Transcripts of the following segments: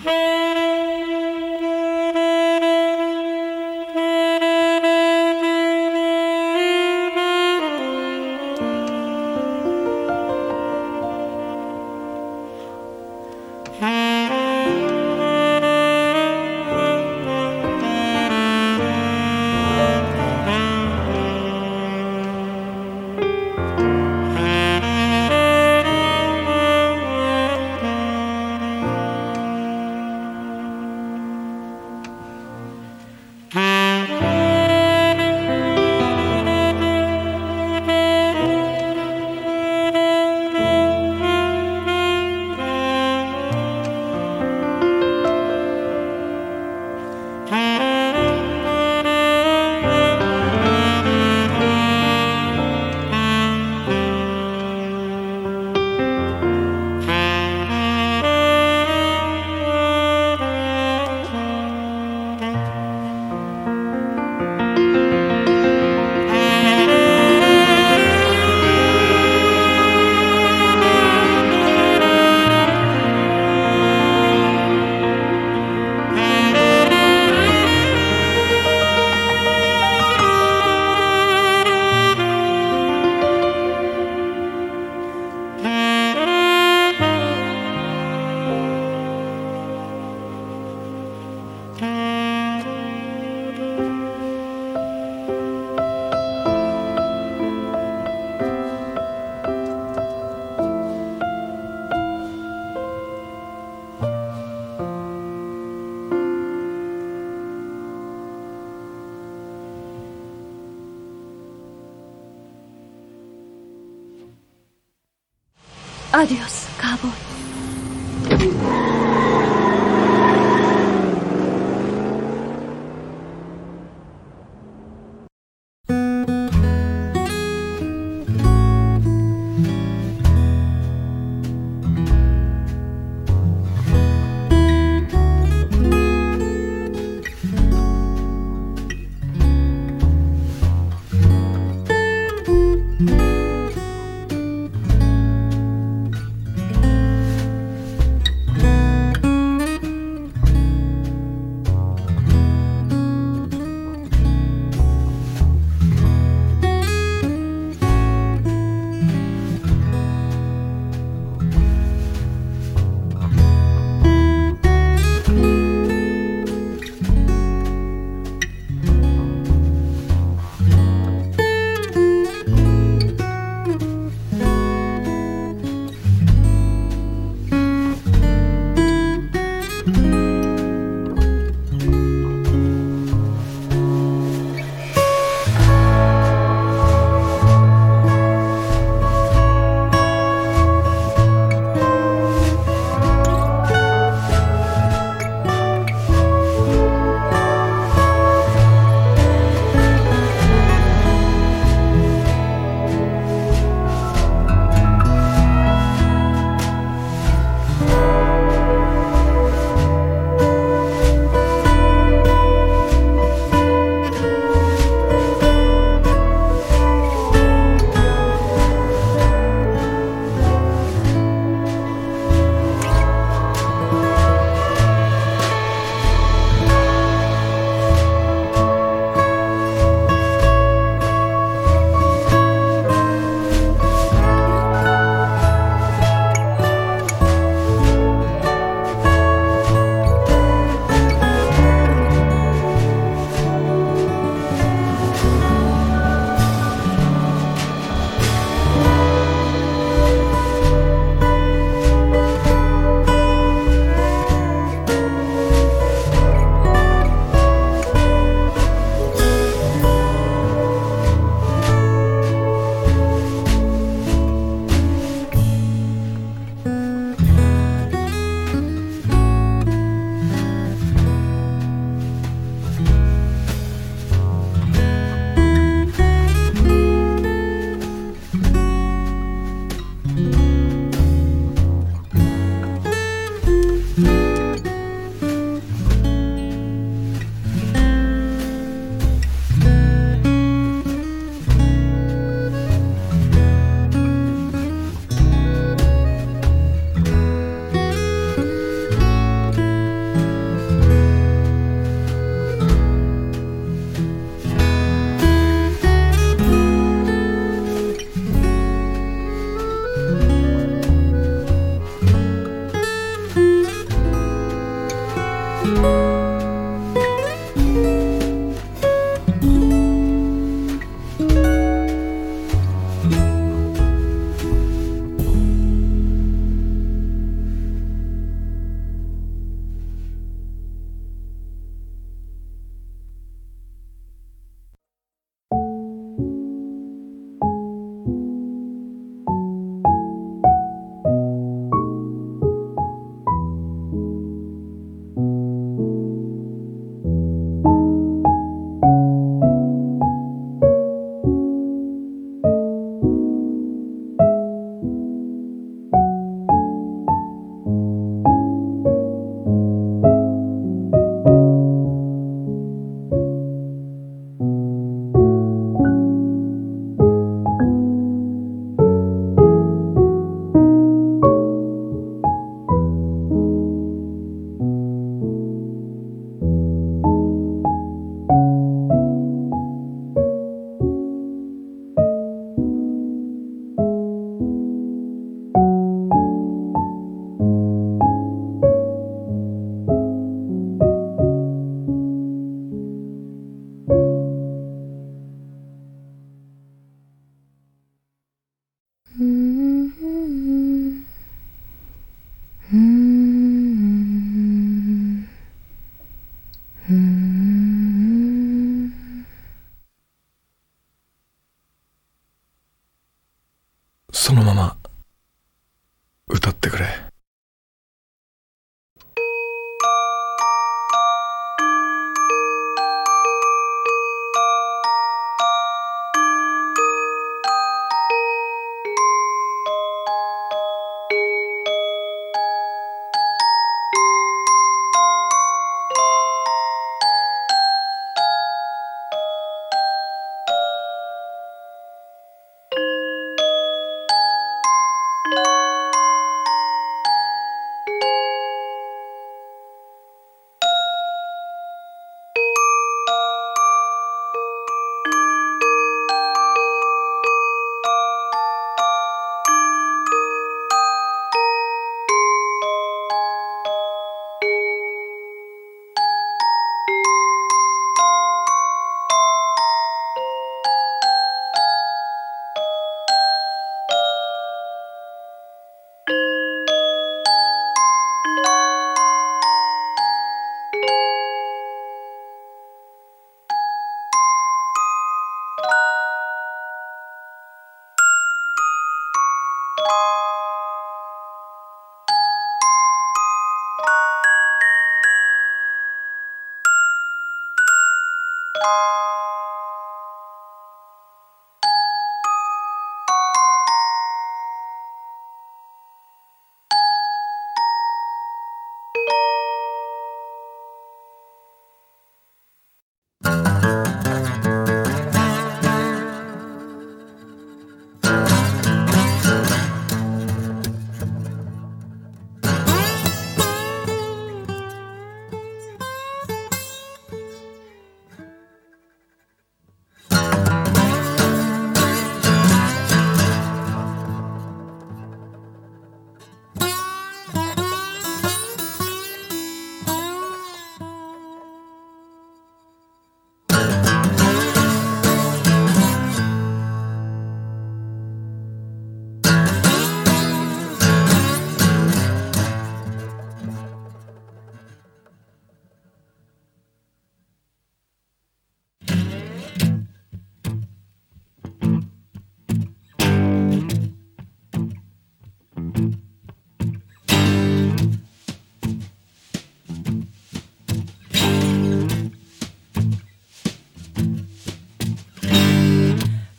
Adios,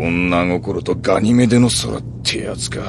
女心とガニメデの空ってやつか。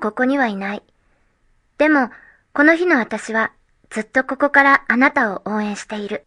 ここにはいない。でも、この日の私はずっとここからあなたを応援している。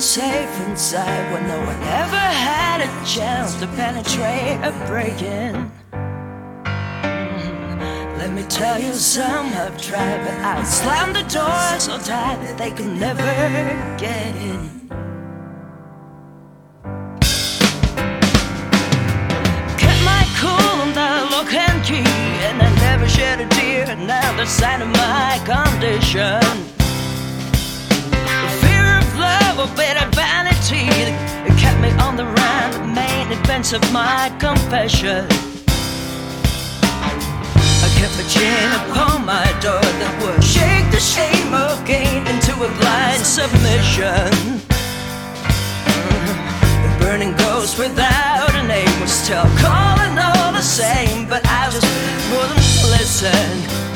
safe inside where no one ever had a chance to penetrate and break in. Mm-hmm. Let me tell you, some have tried, but I slammed the door so tight that they could never get in. Kept my cool on the lock and key, and I never shed a tear. Another sign of my condition a bit of vanity It kept me on the run, the main events of my confession. I kept a chain upon my door that would shake the shame of gain into a blind submission. Mm-hmm. The burning ghost without a name was still calling all the same But I just wouldn't listen.